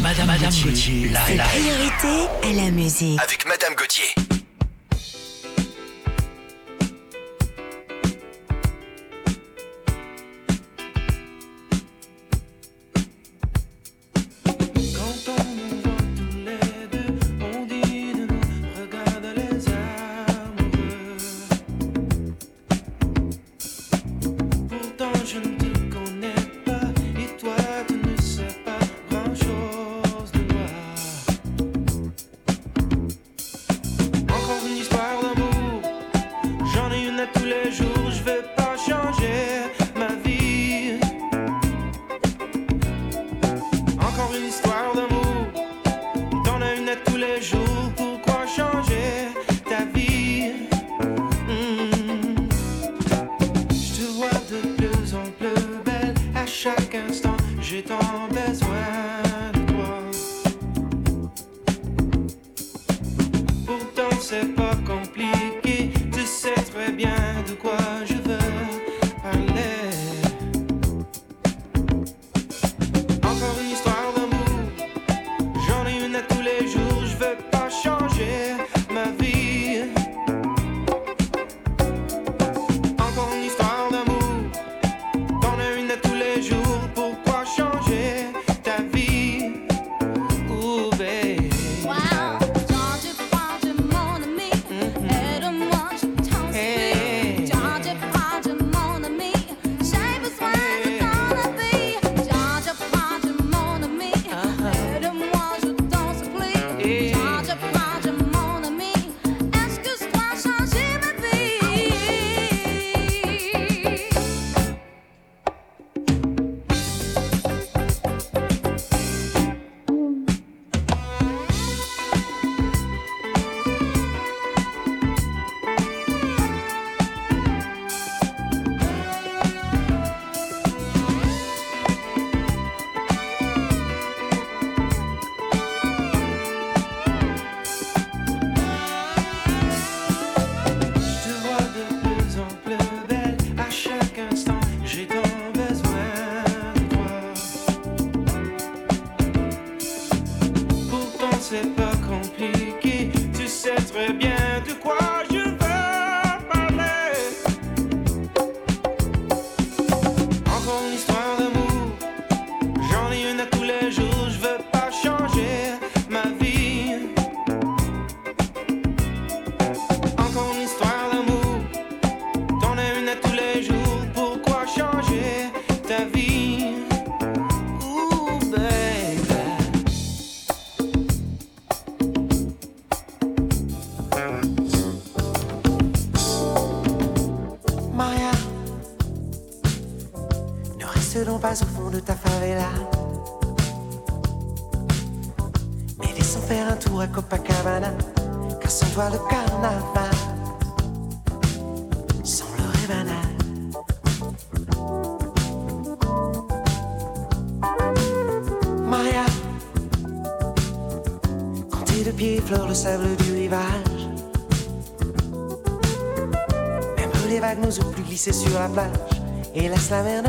Madame, Madame Gauthier, la, la. Priorité à la musique. Avec Madame Gauthier.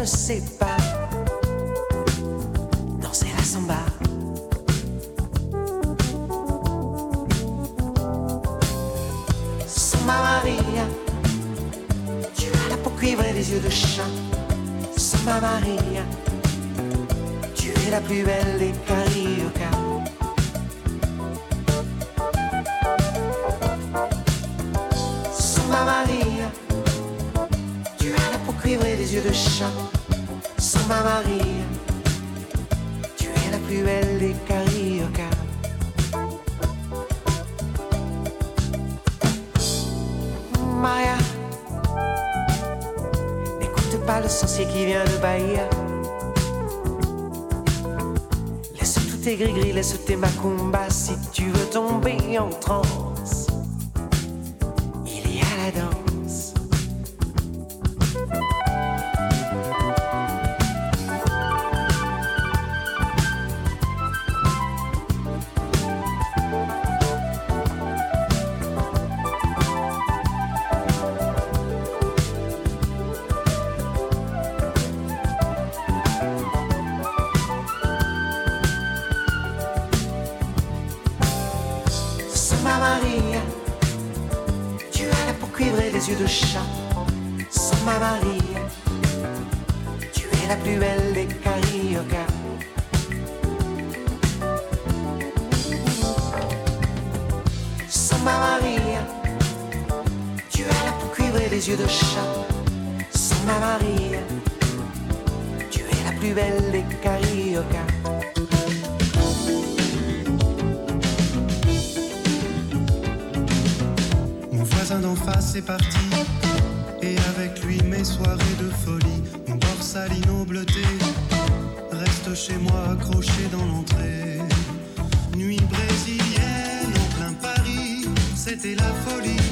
Sait pas danser la samba. Samba Maria, tu as la peau cuivre et les yeux de chat. Samba Maria, tu es la plus belle des cariocas. Maria, tu es la plus belle des cariocas. Maria, n'écoute pas le sorcier qui vient de Bahia. Laisse tout tes gris-gris, laisse tes macumbas si tu veux tomber en transe. l'innobleté. Reste chez moi accroché dans l'entrée. Nuit brésilienne en plein Paris, c'était la folie.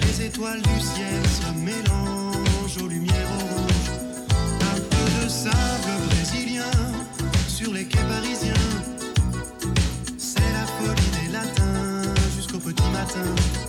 Les étoiles du ciel se mélangent aux lumières oranges. Un peu de sable brésilien sur les quais parisiens. C'est la folie des latins jusqu'au petit matin.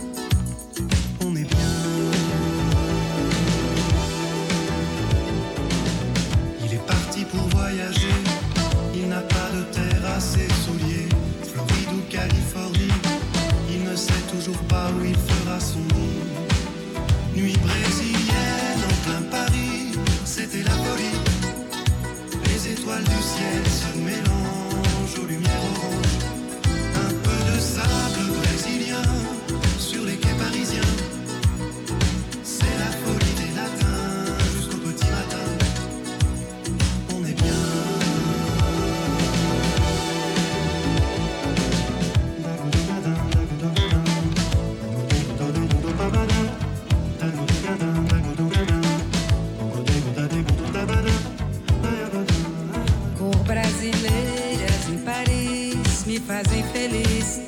me fazem feliz.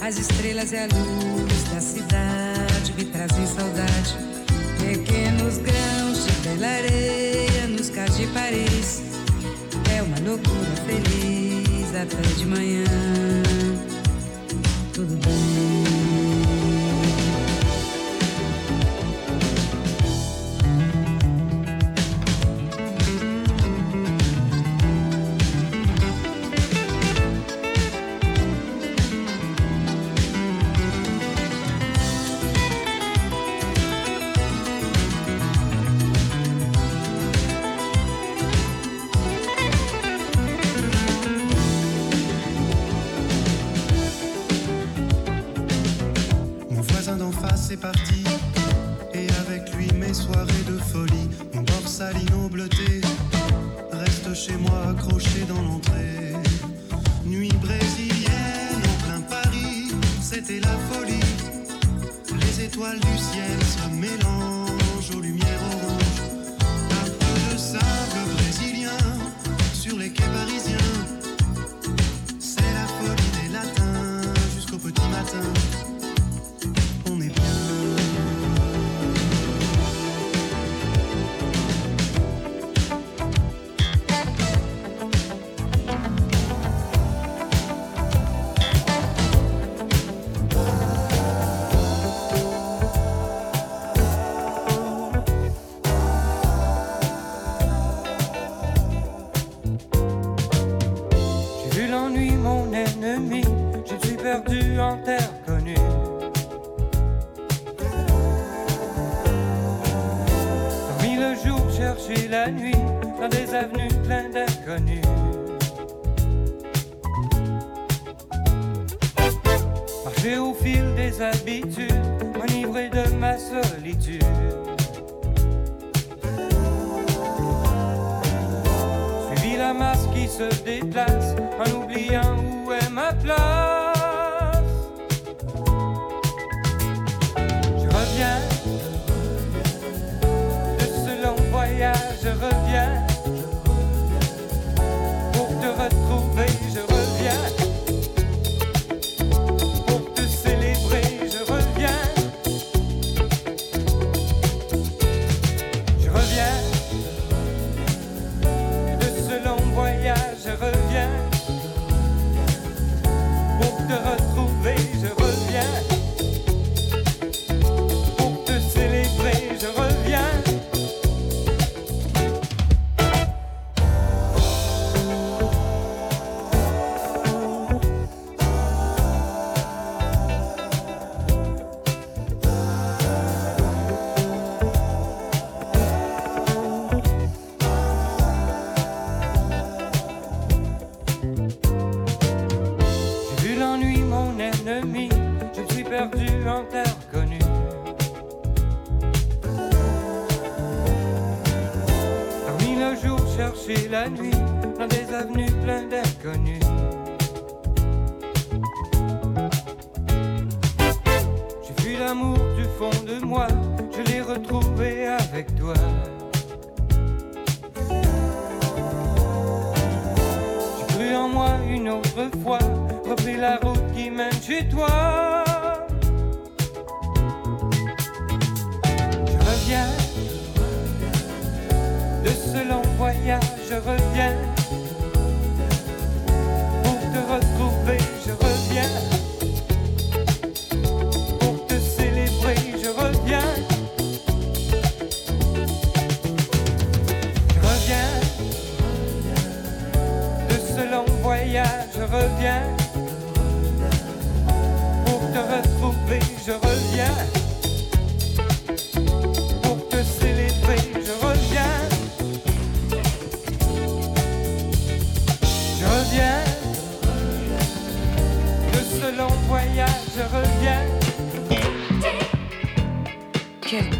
As estrelas e a luz da cidade me trazem saudade. Pequenos grãos de bela areia nos cais de Paris. É uma loucura feliz até de manhã. Tudo bem.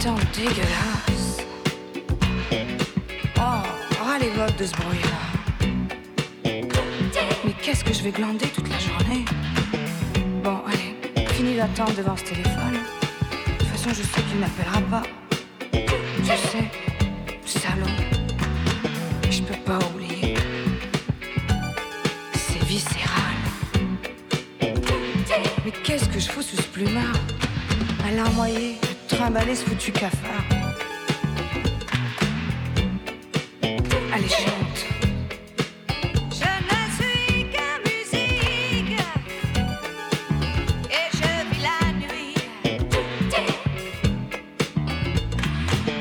Temps dégueulasse Oh, ras les votes de ce bruit-là Mais qu'est-ce que je vais glander toute la journée? Bon, allez, fini d'attendre devant ce téléphone. De toute façon, je sais qu'il n'appellera pas. Je sais. Mais je peux pas oublier. C'est viscéral. Mais qu'est-ce que je fous sous ce plumard? À larmoyer, trimballer ce foutu cafard. Allez, chante. Je ne suis que musique et je vis la nuit.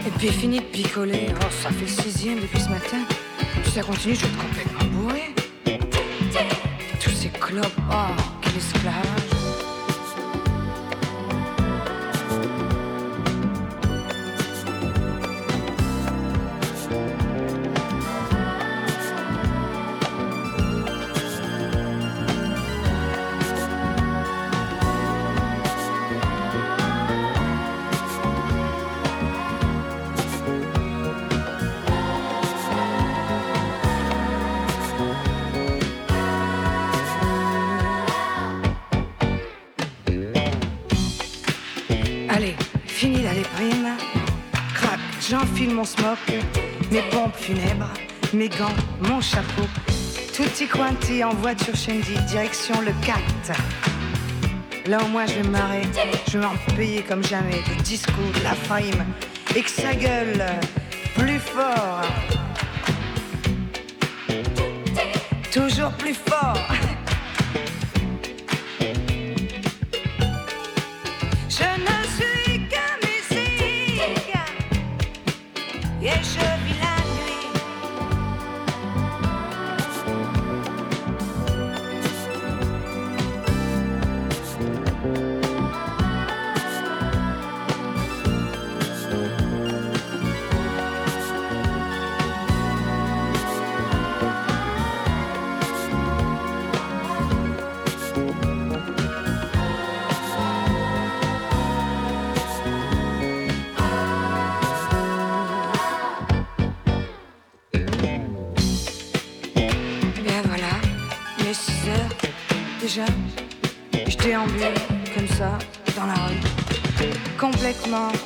Et puis fini de picoler. Oh, ça fait le sixième depuis ce matin. Si ça continue, je vais être complètement bourré. Tous ces clopes. Oh, gants, mon chapeau. Tutti quanti en voiture Shandy, direction le 4. Là au moins je vais me je vais en payer comme jamais du disco, de la frime, et que ça gueule plus fort. Toujours plus fort. Complètement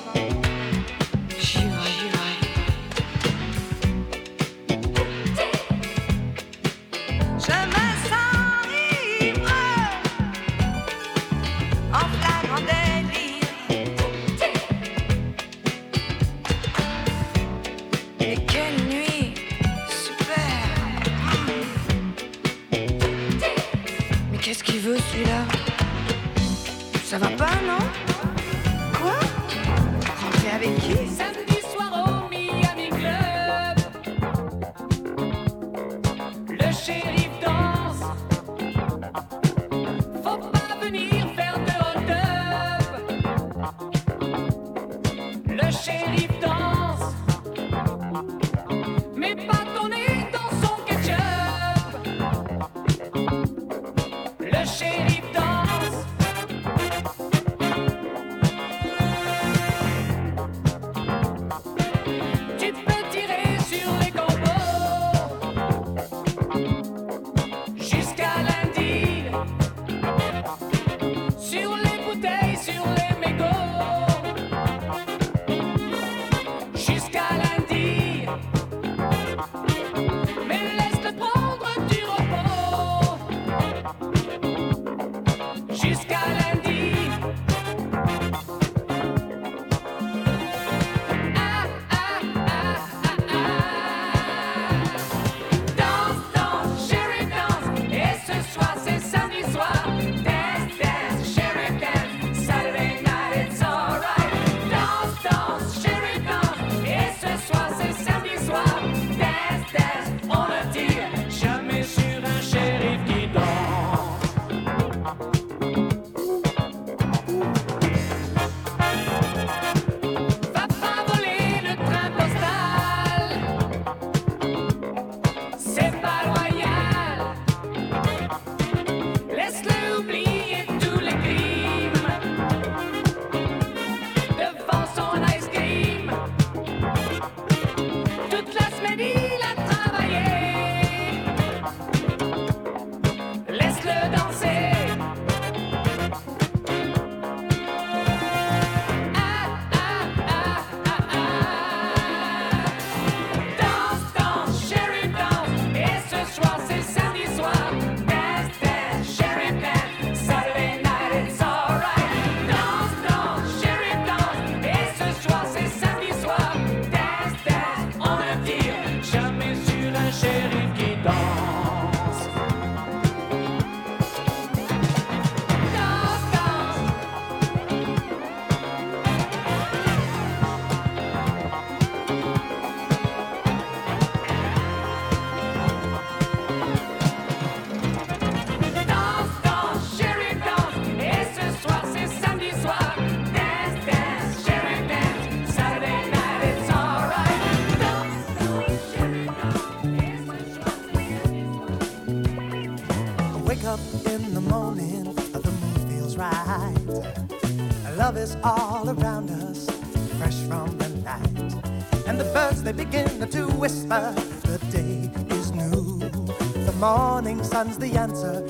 understands the answer.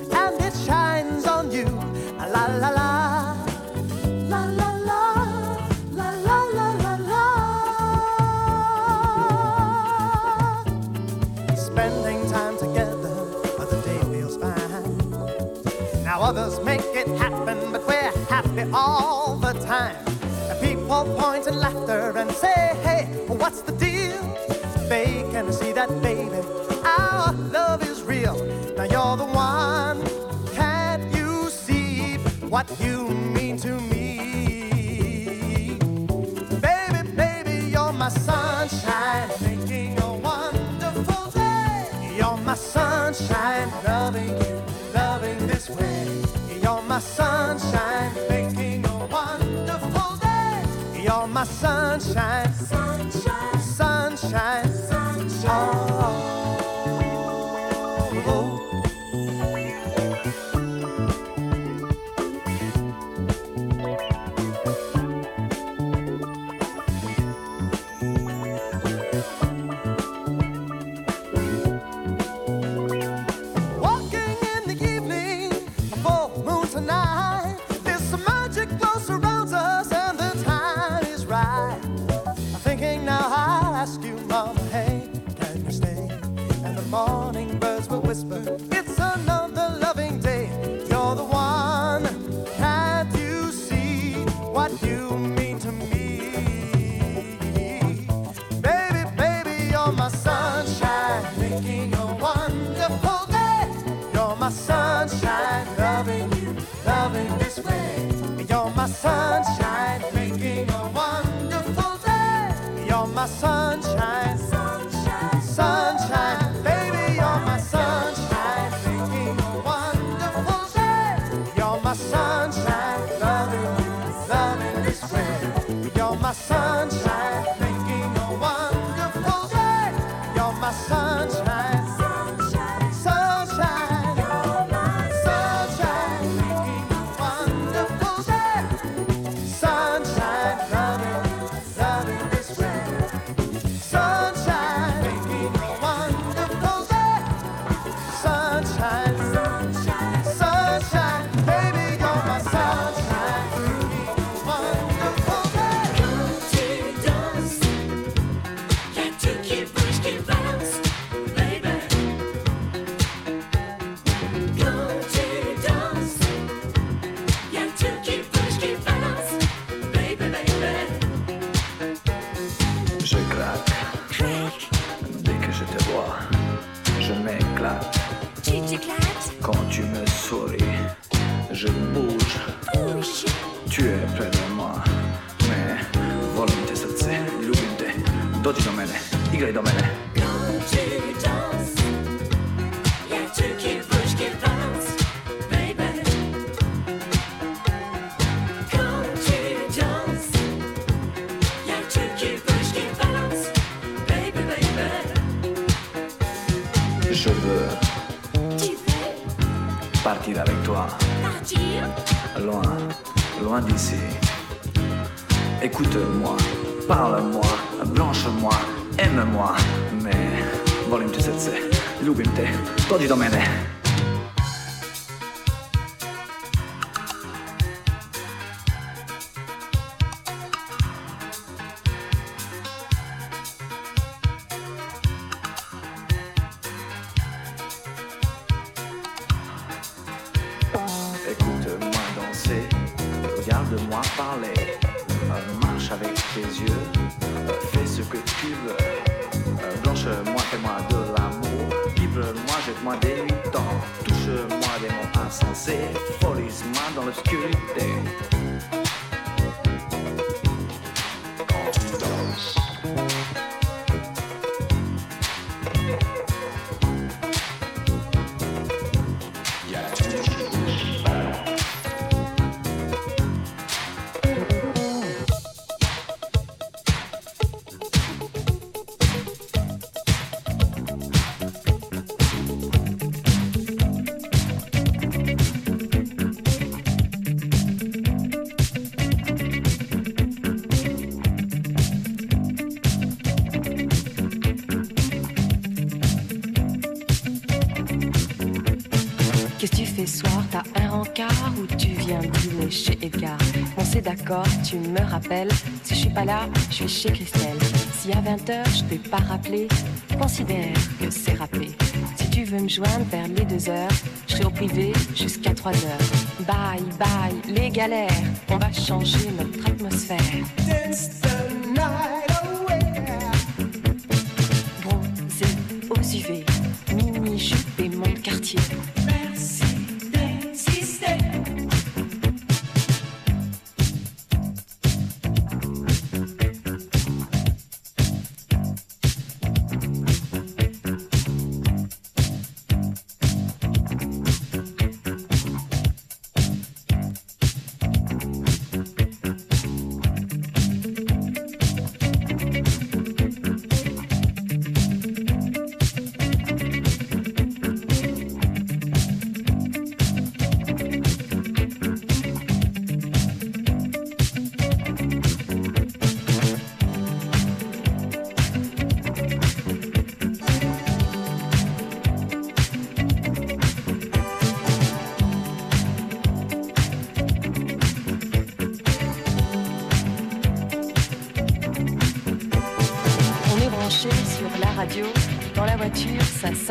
So. Chez Edgar On s'est d'accord, tu me rappelles. Si je suis pas là, je suis chez Christelle. Si à 20h je t'ai pas rappelé, considère que c'est rappelé. Si tu veux me joindre vers les 2 heures, je serai au privé jusqu'à 3 heures. Bye bye, les galères, on va changer notre atmosphère.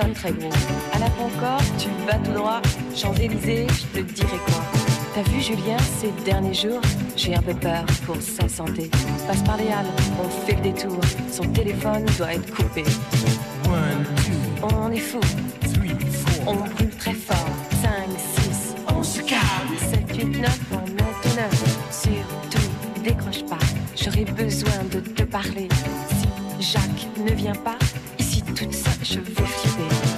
Très gros. À la Concorde, tu vas tout droit. Champs-Élysées, je te dirai quoi. T'as vu Julien ces derniers jours J'ai un peu peur pour sa santé. Passe par les halles, on fait le détour. Son téléphone doit être coupé. On est fou. On brûle très fort. 5, 6, on se calme. 7, 8, 9, on met au 9. Surtout, décroche pas. J'aurais besoin de te parler. Si Jacques ne vient pas, ici toute seule, Of 50B.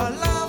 our.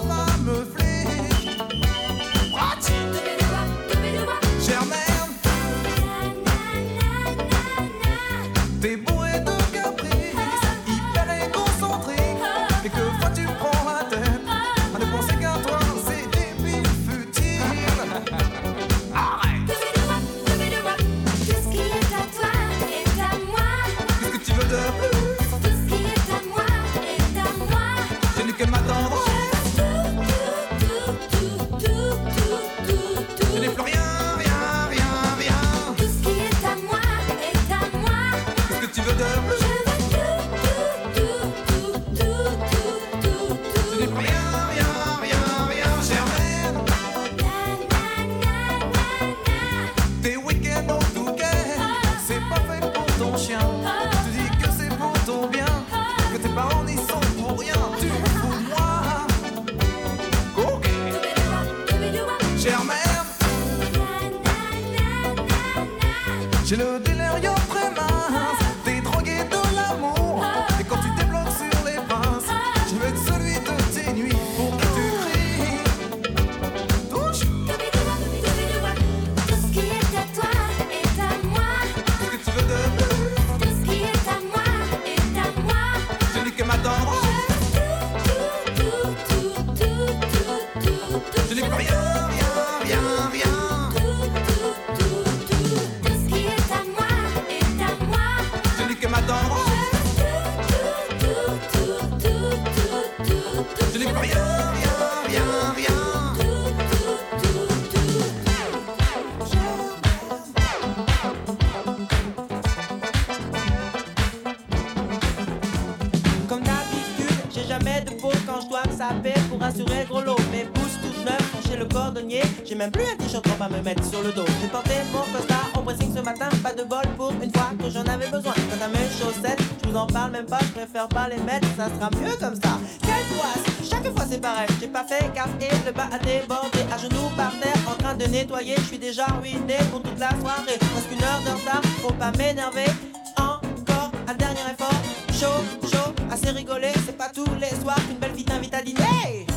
Gros lot. Mes bouches toutes neuves chez le cordonnier. J'ai même plus un t-shirt pour pas me mettre sur le dos. J'ai porté mon costard en pressing ce matin, pas de bol pour une fois que j'en avais besoin. Quant à mes chaussettes, je vous en parle même pas, je préfère pas les mettre, ça sera mieux comme ça. Quelle poisse, chaque fois c'est pareil. J'ai pas fait gaffe et le bas a débordé. À genoux par terre, en train de nettoyer, je suis déjà ruiné pour toute la soirée. Parce qu'une heure de retard, faut pas m'énerver. Encore un dernier effort. Chaud, chaud, assez rigolé, c'est pas tous les soirs qu'une belle fille t'invite à dîner.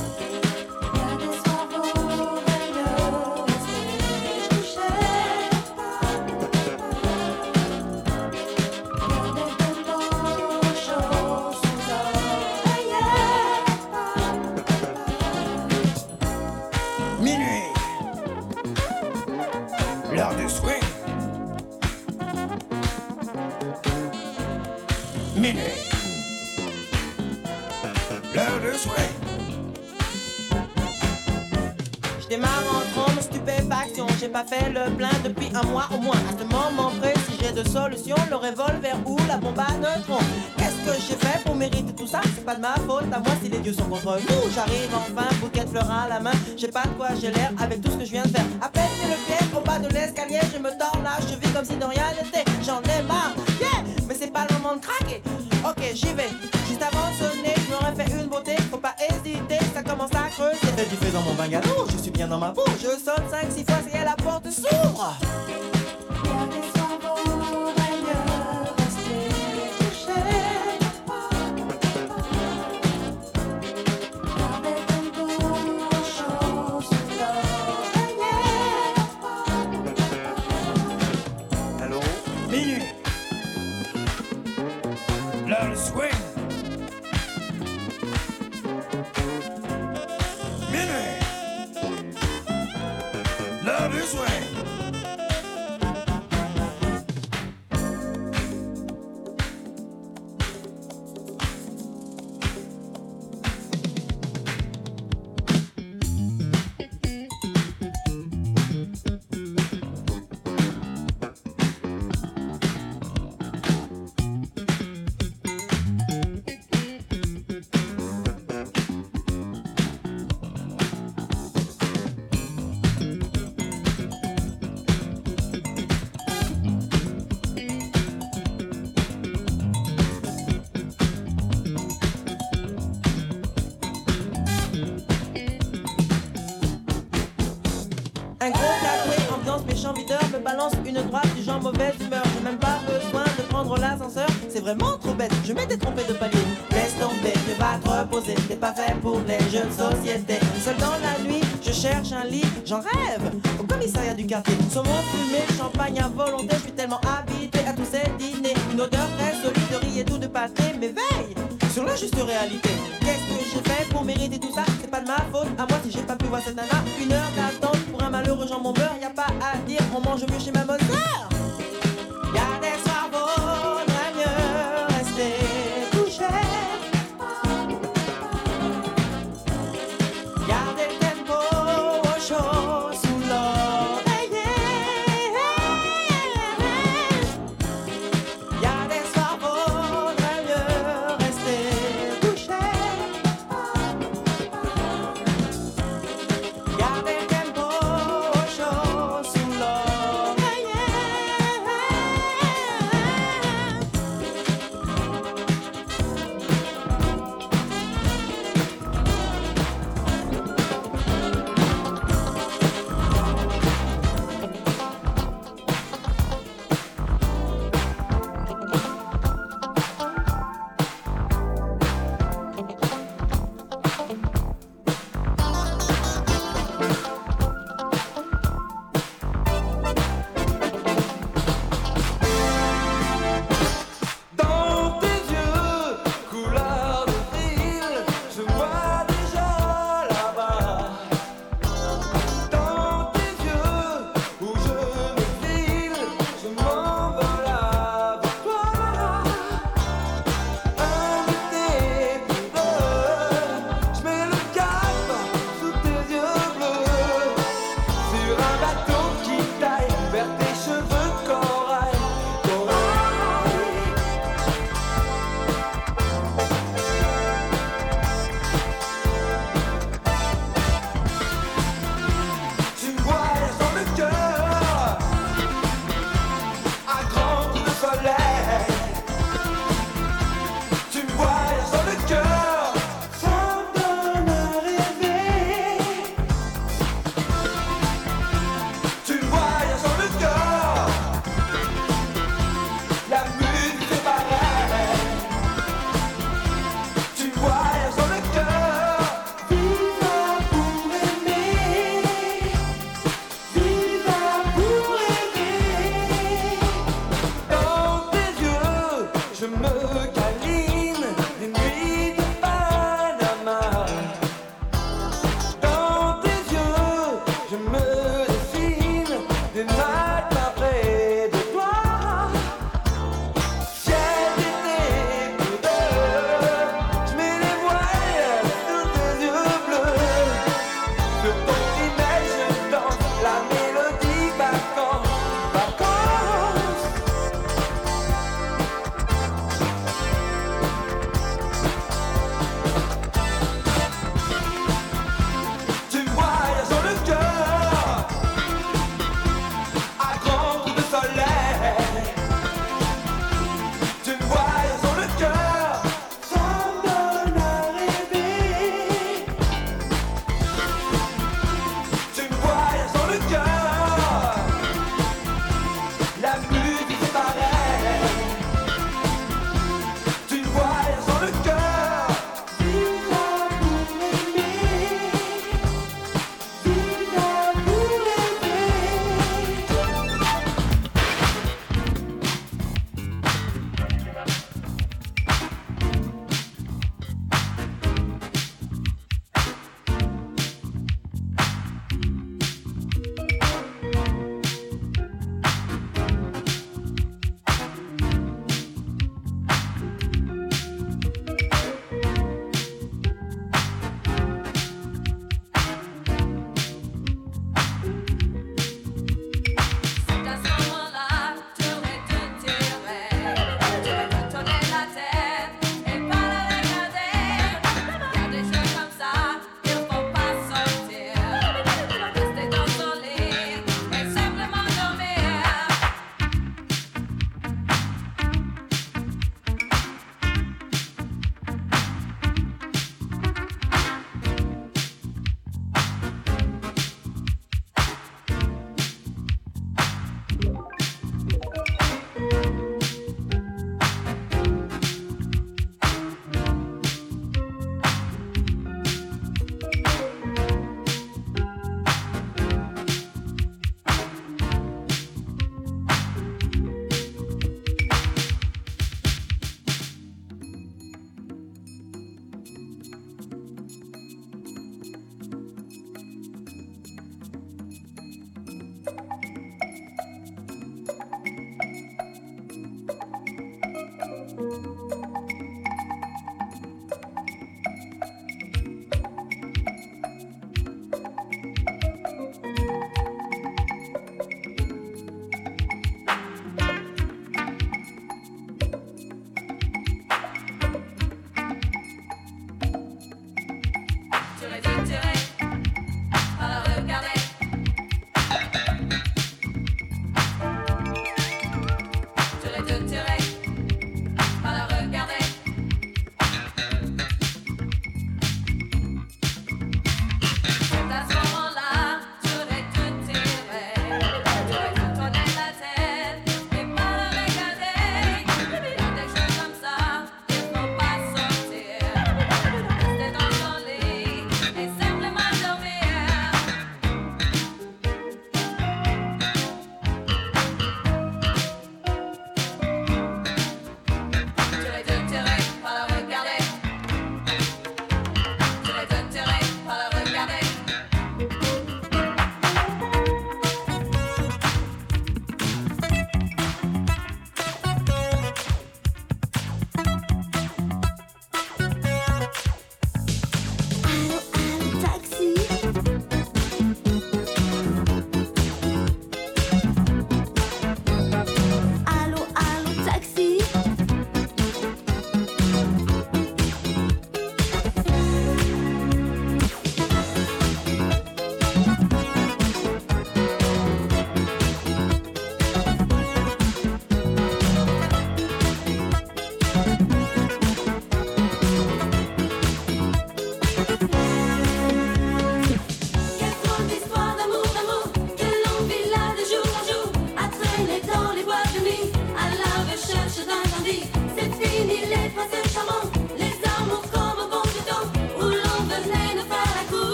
J'ai pas fait le plein depuis un mois au moins. À ce moment précis, j'ai deux solutions le revolver ou la bombe à neutrons. Qu'est-ce que j'ai fait pour mériter tout ça? C'est pas de ma faute, à moi si les dieux sont contre nous. J'arrive enfin, bouquet de fleurs à la main. J'ai pas de quoi j'ai l'air avec tout ce que je viens de faire. À peine le pied au bas de l'escalier, je me tords là, je vis comme si de rien n'était. J'en ai marre, yeah, mais c'est pas le moment de craquer. Ok, j'y vais. Juste avant de sonner, du fait dans mon bungalow, je suis bien dans ma peau. Je sonne 5-6 fois, et la porte s'ouvre. Je m'étais trompé de palier. Laisse tomber, tu vas te reposer. T'es pas fait pour les jeux de société. Seul dans la nuit, je cherche un lit, j'en rêve. Au commissariat du quartier, saumon fumé, champagne à. Je suis tellement habitué à tous ces dîners. Une odeur très solide de riz et tout de pâté m'éveille sur la juste réalité. Qu'est-ce que j'ai fait pour mériter tout ça? C'est pas de ma faute, à moi si j'ai pas pu voir cette nana. Une heure d'attente pour un malheureux jambon beurre, y a pas à dire, on mange mieux chez ma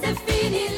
C'est fini